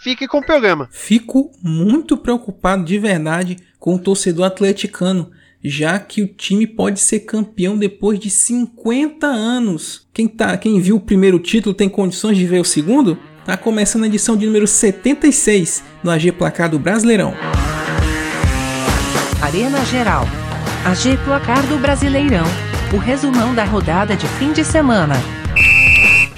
fique com o programa. Fico muito preocupado de verdade com o torcedor atleticano, já que o time pode ser campeão depois de 50 anos. Quem, tá, quem viu o primeiro título tem condições de ver o segundo? Tá começando a edição de número 76 do AG Placar do Brasileirão. Arena Geral. AG Placar do Brasileirão. O resumão da rodada de fim de semana.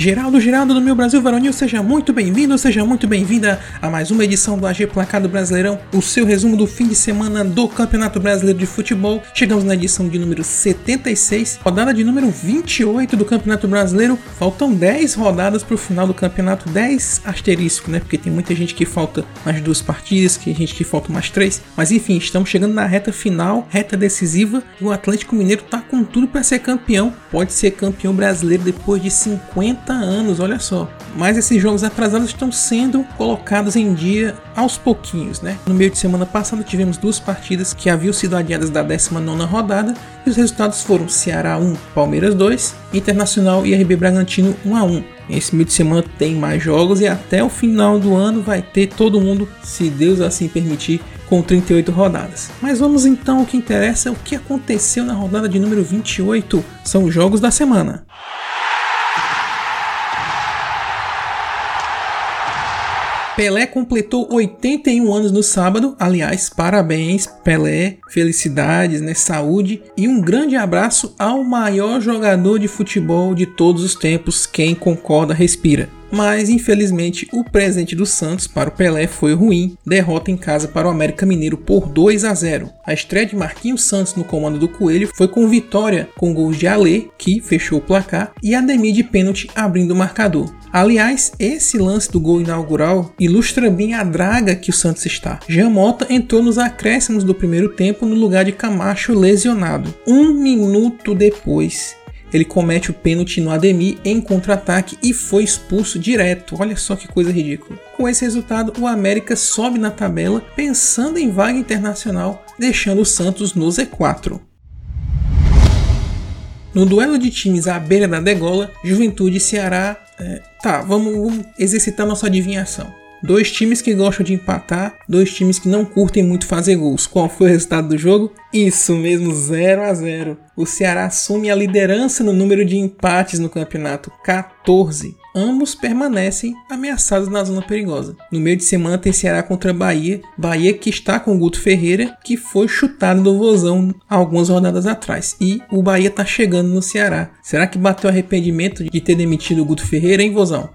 Geraldo, Geraldo do Meu Brasil Varonil, seja muito bem-vindo, seja muito bem-vinda a mais uma edição do AG Placado Brasileirão, o seu resumo do fim de semana do Campeonato Brasileiro de Futebol. Chegamos na edição de número 76, rodada de número 28 do Campeonato Brasileiro. Faltam 10 rodadas para o final do campeonato, 10 asterisco, né? Porque tem muita gente que falta mais duas partidas, que gente que falta mais três. Mas enfim, estamos chegando na reta final, reta decisiva, e o Atlético Mineiro tá com tudo para ser campeão. Pode ser campeão brasileiro depois de 50 anos, olha só. Mas esses jogos atrasados estão sendo colocados em dia aos pouquinhos, né? No meio de semana passado tivemos duas partidas que haviam sido adiadas da 19 rodada e os resultados foram Ceará 1, Palmeiras 2, Internacional e RB Bragantino 1 a 1. Esse meio de semana tem mais jogos e até o final do ano vai ter todo mundo, se Deus assim permitir, com 38 rodadas. Mas vamos então ao que interessa, o que aconteceu na rodada de número 28, são os jogos da semana. Pelé completou 81 anos no sábado. Aliás, parabéns, Pelé, felicidades, né? Saúde e um grande abraço ao maior jogador de futebol de todos os tempos. Quem concorda, respira mas infelizmente o presente do Santos para o Pelé foi ruim, derrota em casa para o América Mineiro por 2 a 0. A estreia de Marquinhos Santos no comando do Coelho foi com vitória com gols de Alê, que fechou o placar, e Ademir de pênalti abrindo o marcador. Aliás, esse lance do gol inaugural ilustra bem a draga que o Santos está. Jean Mota entrou nos acréscimos do primeiro tempo no lugar de Camacho lesionado. Um minuto depois, ele comete o pênalti no Ademir em contra-ataque e foi expulso direto. Olha só que coisa ridícula. Com esse resultado, o América sobe na tabela pensando em vaga internacional, deixando o Santos no Z4. No duelo de times à beira da degola, Juventude e Ceará. É, tá, vamos, vamos exercitar nossa adivinhação. Dois times que gostam de empatar, dois times que não curtem muito fazer gols. Qual foi o resultado do jogo? Isso mesmo, 0 a 0. O Ceará assume a liderança no número de empates no campeonato, 14. Ambos permanecem ameaçados na zona perigosa. No meio de semana tem Ceará contra Bahia, Bahia que está com o Guto Ferreira, que foi chutado do Vozão algumas rodadas atrás. E o Bahia está chegando no Ceará. Será que bateu arrependimento de ter demitido o Guto Ferreira, hein, Vozão?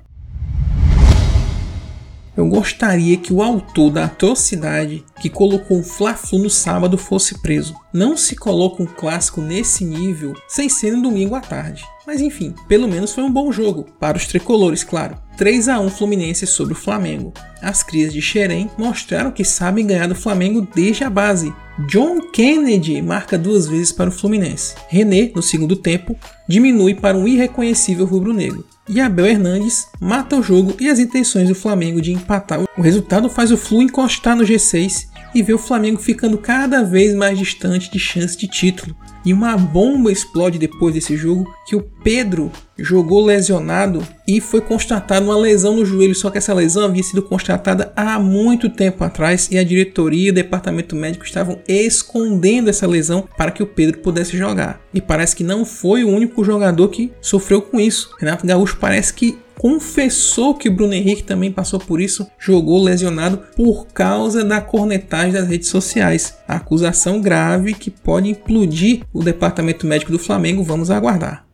Eu gostaria que o autor da atrocidade que colocou o Fla-Flu no sábado fosse preso. Não se coloca um clássico nesse nível sem ser no domingo à tarde. Mas enfim, pelo menos foi um bom jogo, para os tricolores, claro. 3 a 1 Fluminense sobre o Flamengo. As crias de Xerém mostraram que sabem ganhar do Flamengo desde a base. John Kennedy marca duas vezes para o Fluminense. René, no segundo tempo, diminui para um irreconhecível rubro-negro e Abel Hernandes mata o jogo e as intenções do Flamengo de empatar. O resultado faz o Flu encostar no G6 e ver o Flamengo ficando cada vez mais distante de chance de título. E uma bomba explode depois desse jogo que o Pedro jogou lesionado e foi constatada uma lesão no joelho, só que essa lesão havia sido constatada há muito tempo atrás e a diretoria e o departamento médico estavam escondendo essa lesão para que o Pedro pudesse jogar. E parece que não foi o único jogador que sofreu com isso. Renato Gaúcho parece que confessou que o Bruno Henrique também passou por isso, jogou lesionado por causa da cornetagem das redes sociais. A acusação grave que pode implodir o departamento médico do Flamengo, vamos aguardar.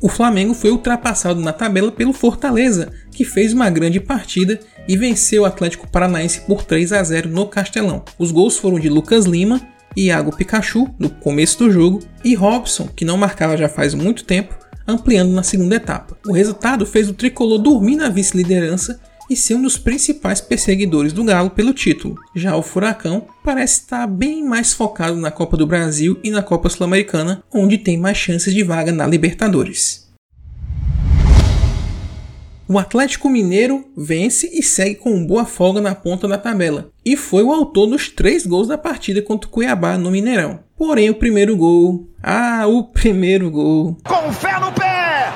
O Flamengo foi ultrapassado na tabela pelo Fortaleza, que fez uma grande partida e venceu o Atlético Paranaense por 3 a 0 no Castelão. Os gols foram de Lucas Lima, Iago Pikachu no começo do jogo e Robson, que não marcava já faz muito tempo, ampliando na segunda etapa. O resultado fez o tricolor dormir na vice-liderança e ser um dos principais perseguidores do Galo pelo título. Já o Furacão parece estar bem mais focado na Copa do Brasil e na Copa Sul-Americana, onde tem mais chances de vaga na Libertadores. O Atlético Mineiro vence e segue com boa folga na ponta da tabela, e foi o autor dos três gols da partida contra o Cuiabá no Mineirão. Porém, o primeiro gol. Ah, o primeiro gol. Com fé no pé!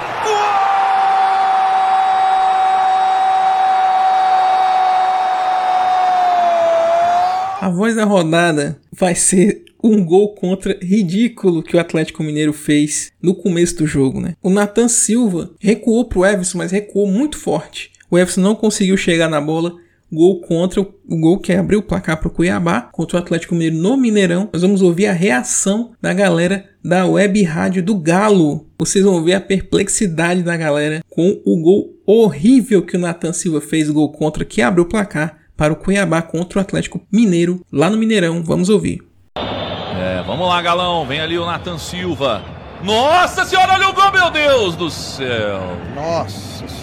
A voz da rodada vai ser um gol contra ridículo que o Atlético Mineiro fez no começo do jogo, né? O Nathan Silva recuou pro Everson, mas recuou muito forte. O Everson não conseguiu chegar na bola. Gol contra o gol que abriu o placar para o Cuiabá contra o Atlético Mineiro no Mineirão. Nós vamos ouvir a reação da galera da web rádio do Galo. Vocês vão ver a perplexidade da galera com o gol horrível que o Nathan Silva fez, o gol contra que abriu o placar para o Cuiabá contra o Atlético Mineiro lá no Mineirão. Vamos ouvir. É, vamos lá, Galão. Vem ali o Nathan Silva. Nossa senhora, olha o gol, meu Deus do céu. Nossa senhora.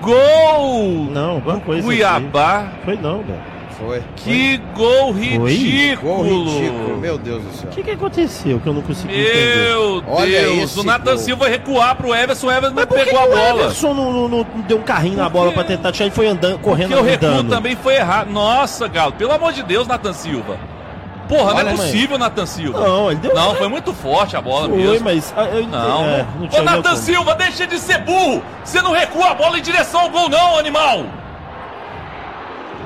Gol! Não, alguma coisa Cuiabá. assim. Foi não, velho. Foi. Que gol ridículo! Gol ridículo, meu Deus do céu. O que, que aconteceu que eu não consegui entender? Meu Olha Deus! O Nathan gol. Silva recuar pro Everson, o Everson não Mas que pegou a que o bola. Everson não, não- não deu um carrinho na Por bola pra tentar tirar e foi andando, correndo Porque o recuo também foi errado. Nossa, Galo, pelo amor de Deus, Nathan Silva. Porra, Olha, não é mãe. possível, Nathan Silva. Não, ele deu. Não, foi muito forte a bola Foi, mesmo. mas. ah, eu- Não, é, não. Ô, como. Silva, deixa de ser burro! Você não recua a bola em direção ao gol, não, animal!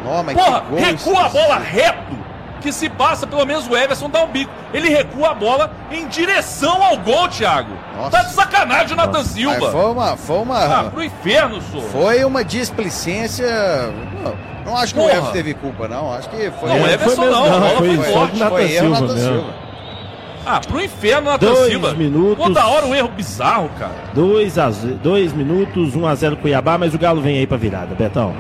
Não, mas Porra, que gol recua a bola reto! Que se passa, pelo menos o Everson dá um bico. Ele recua a bola em direção ao gol, Thiago. Nossa. Tá de sacanagem o Nathan Mas Silva. foi uma, foi Ah, uma, pro inferno, sou. foi uma displicência. Não, não acho que o Porra. Everson teve culpa, não. Acho que foi. Não, o Everson foi não, a bola foi foi forte. do Nathan foi erro Silva mesmo. Silva. Ah, pro inferno, Nathan Dois Silva. minutos. Toda hora um erro bizarro, cara. 2 a 2 minutos, 1 a 0 Cuiabá, mas o Galo vem aí pra virada, Betão.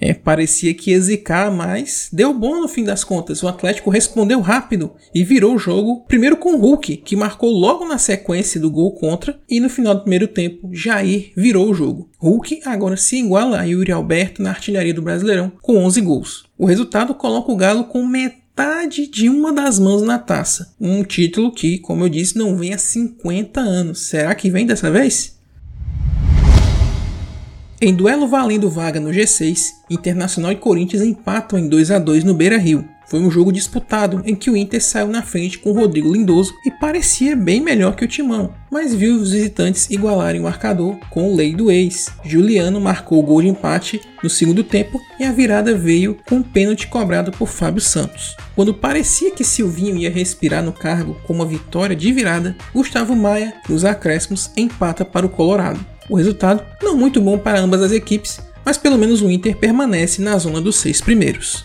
É, parecia que ia zicar, mas deu bom no fim das contas. O Atlético respondeu rápido e virou o jogo, primeiro com o Hulk, que marcou logo na sequência do gol contra, e no final do primeiro tempo, Jair virou o jogo. Hulk agora se iguala a Yuri Alberto na artilharia do Brasileirão, com 11 gols. O resultado coloca o Galo com metade de uma das mãos na taça. Um título que, como eu disse, não vem há 50 anos. Será que vem dessa vez? Em duelo valendo vaga no G6, Internacional e Corinthians empatam em 2 a 2 no Beira-Rio. Foi um jogo disputado em que o Inter saiu na frente com Rodrigo Lindoso e parecia bem melhor que o Timão, mas viu os visitantes igualarem o marcador com o lei do ex. Juliano marcou o gol de empate no segundo tempo e a virada veio com um pênalti cobrado por Fábio Santos. Quando parecia que Silvinho ia respirar no cargo com uma vitória de virada, Gustavo Maia, nos acréscimos, empata para o Colorado. O resultado não muito bom para ambas as equipes, mas pelo menos o Inter permanece na zona dos seis primeiros.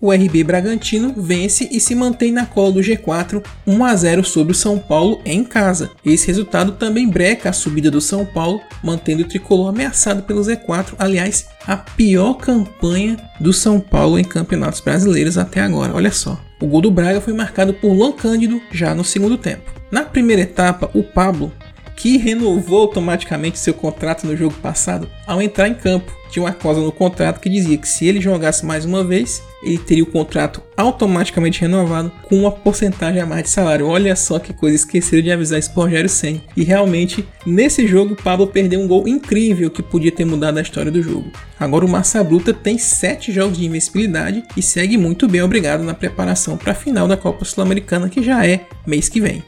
O RB Bragantino vence e se mantém na cola do G4 1 a 0 sobre o São Paulo em casa. Esse resultado também breca a subida do São Paulo, mantendo o tricolor ameaçado pelo Z4, aliás, a pior campanha do São Paulo em campeonatos brasileiros até agora. Olha só. O gol do Braga foi marcado por Luan Cândido já no segundo tempo. Na primeira etapa, o Pablo, que renovou automaticamente seu contrato no jogo passado, ao entrar em campo, tinha uma cláusula no contrato que dizia que se ele jogasse mais uma vez, ele teria o contrato automaticamente renovado com uma porcentagem a mais de salário. Olha só que coisa, esqueceram de avisar pro Rogério Senna. E realmente, nesse jogo, Pablo perdeu um gol incrível que podia ter mudado a história do jogo. Agora o Massa Bruta tem 7 jogos de invencibilidade e segue muito bem obrigado na preparação para a final da Copa Sul-Americana que já é mês que vem.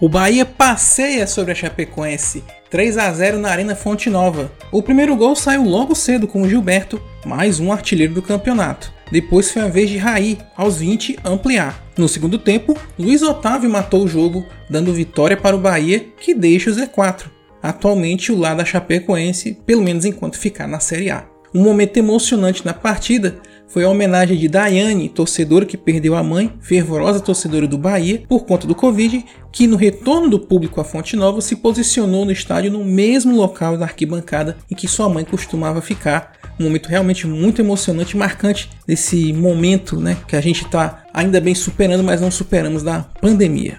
O Bahia passeia sobre a Chapecoense 3 a 0 na Arena Fonte Nova. O primeiro gol saiu logo cedo com o Gilberto, mais um artilheiro do campeonato. Depois foi a vez de Raí, aos 20, ampliar. No segundo tempo, Luiz Otávio matou o jogo, dando vitória para o Bahia, que deixa o Z4. Atualmente o lado da Chapecoense, pelo menos enquanto ficar na Série A. Um momento emocionante na partida foi a homenagem de Daiane, torcedora que perdeu a mãe, fervorosa torcedora do Bahia, por conta do Covid, que no retorno do público à Fonte Nova se posicionou no estádio no mesmo local da arquibancada em que sua mãe costumava ficar. Um momento realmente muito emocionante e marcante desse momento né, que a gente está ainda bem superando, mas não superamos da pandemia.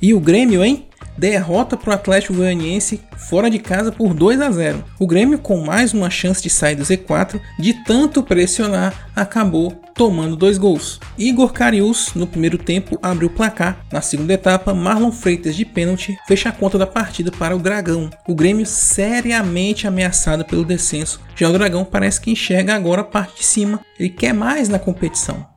E o Grêmio, hein? Derrota para o Atlético Goianiense fora de casa por 2 a 0. O Grêmio, com mais uma chance de sair do Z4, de tanto pressionar, acabou tomando dois gols. Igor Carius, no primeiro tempo, abriu o placar. Na segunda etapa, Marlon Freitas, de pênalti, fecha a conta da partida para o Dragão. O Grêmio seriamente ameaçado pelo descenso. Já o Dragão parece que enxerga agora a parte de cima. Ele quer mais na competição.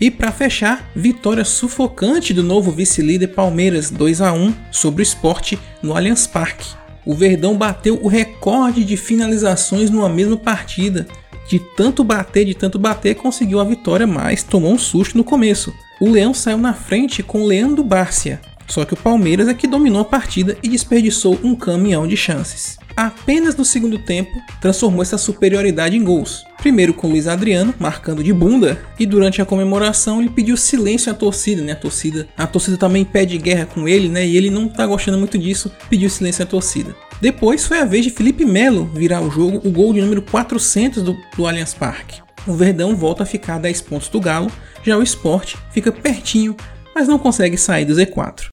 E para fechar, vitória sufocante do novo vice-líder Palmeiras 2 a 1 sobre o esporte no Allianz Parque. O Verdão bateu o recorde de finalizações numa mesma partida. De tanto bater, de tanto bater, conseguiu a vitória, mas tomou um susto no começo. O Leão saiu na frente com Leandro Bárcia, só que o Palmeiras é que dominou a partida e desperdiçou um caminhão de chances apenas no segundo tempo transformou essa superioridade em gols. Primeiro com Luiz Adriano, marcando de bunda, e durante a comemoração ele pediu silêncio à torcida, né? A torcida, a torcida também pede guerra com ele, né? E ele não tá gostando muito disso, pediu silêncio à torcida. Depois foi a vez de Felipe Melo virar o jogo, o gol de número 400 do, do Allianz Parque. O Verdão volta a ficar a 10 pontos do Galo, já o Sport fica pertinho, mas não consegue sair do Z4.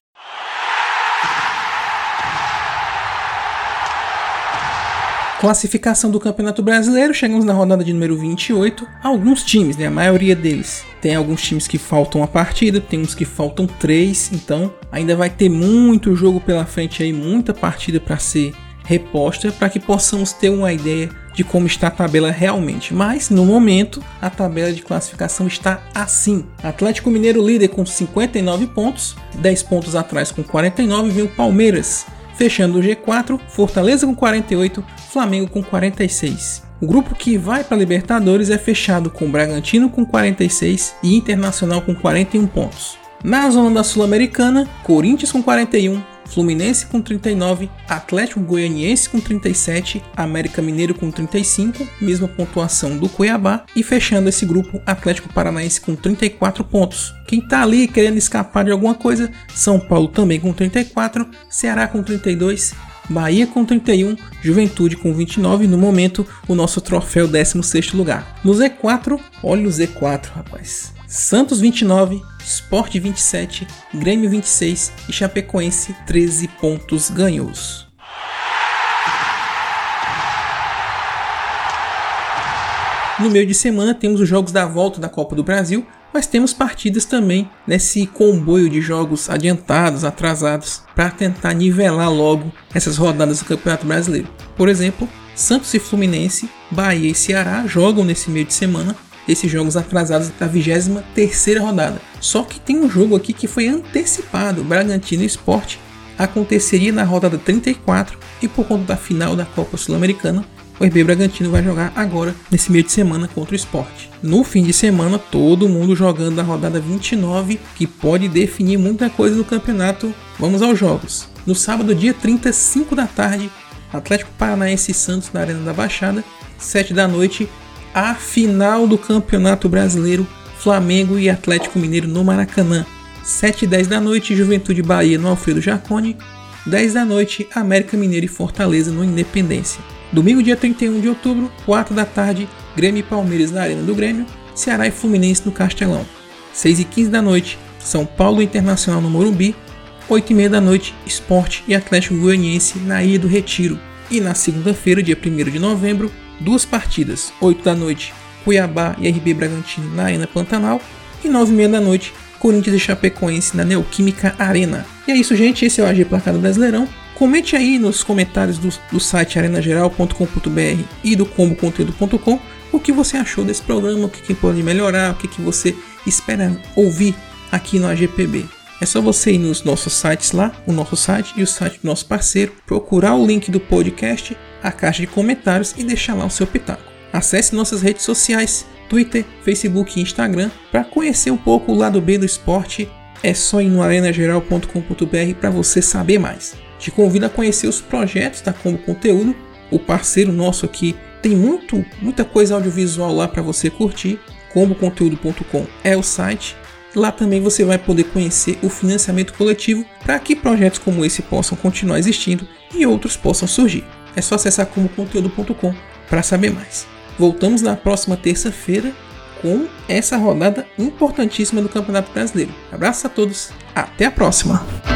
Classificação do Campeonato Brasileiro, chegamos na rodada de número 28. Alguns times, né, a maioria deles, tem alguns times que faltam a partida, tem uns que faltam três, então ainda vai ter muito jogo pela frente aí, muita partida para ser reposta para que possamos ter uma ideia de como está a tabela realmente. Mas no momento a tabela de classificação está assim: Atlético Mineiro líder com 59 pontos, 10 pontos atrás com 49 vem o Palmeiras Fechando o G4, Fortaleza com 48, Flamengo com 46. O grupo que vai para a Libertadores é fechado com Bragantino com 46 e Internacional com 41 pontos. Na zona da Sul-Americana, Corinthians com 41, Fluminense com 39, Atlético Goianiense com 37, América Mineiro com 35, mesma pontuação do Cuiabá, e fechando esse grupo, Atlético Paranaense com 34 pontos. Quem tá ali querendo escapar de alguma coisa, São Paulo também com 34, Ceará com 32, Bahia com 31, Juventude com 29, no momento o nosso troféu 16 lugar. No Z4, olha o Z4, rapaz. Santos 29, Sport 27, Grêmio 26 e Chapecoense 13 pontos ganhos. No meio de semana temos os jogos da volta da Copa do Brasil, mas temos partidas também nesse comboio de jogos adiantados, atrasados, para tentar nivelar logo essas rodadas do Campeonato Brasileiro. Por exemplo, Santos e Fluminense, Bahia e Ceará jogam nesse meio de semana esses jogos atrasados da 23 rodada. Só que tem um jogo aqui que foi antecipado, Bragantino Esporte, aconteceria na rodada 34 e por conta da final da Copa Sul-Americana, o RB Bragantino vai jogar agora nesse meio de semana contra o esporte. No fim de semana, todo mundo jogando na rodada 29, que pode definir muita coisa no campeonato. Vamos aos jogos. No sábado, dia 30, 5 da tarde, Atlético Paranaense e Santos na Arena da Baixada. 7 da noite, a final do Campeonato Brasileiro, Flamengo e Atlético Mineiro no Maracanã. 7 e 10 da noite, Juventude Bahia no Alfredo Jaconi. 10 da noite, América Mineiro e Fortaleza no Independência. Domingo, dia 31 de outubro, 4 da tarde, Grêmio e Palmeiras na Arena do Grêmio, Ceará e Fluminense no Castelão. 6 e 15 da noite, São Paulo Internacional no Morumbi. 8 e meia da noite, Esporte e Atlético Goianiense na Ilha do Retiro. E na segunda-feira, dia 1 de novembro, duas partidas, 8 da noite, Cuiabá e RB Bragantino na Arena Pantanal, e 9 e meia da noite, Corinthians e Chapecoense na Neoquímica Arena. E é isso, gente. Esse é o AG Placado Brasileirão. Comente aí nos comentários do, do site arenageral.com.br e do comboconteúdo.com o que você achou desse programa, o que, que pode melhorar, o que, que você espera ouvir aqui no AGPB. É só você ir nos nossos sites lá, o nosso site e o site do nosso parceiro, procurar o link do podcast a caixa de comentários e deixar lá o seu pitaco. Acesse nossas redes sociais, Twitter, Facebook e Instagram para conhecer um pouco o lado B do esporte. É só ir no arenageral.com.br para você saber mais. Te convido a conhecer os projetos da Como Conteúdo. O parceiro nosso aqui tem muito, muita coisa audiovisual lá para você curtir. Comboconteúdo.com é o site. Lá também você vai poder conhecer o financiamento coletivo para que projetos como esse possam continuar existindo e outros possam surgir. É só acessar comoconteúdo.com para saber mais. Voltamos na próxima terça-feira com essa rodada importantíssima do Campeonato Brasileiro. Abraço a todos, até a próxima!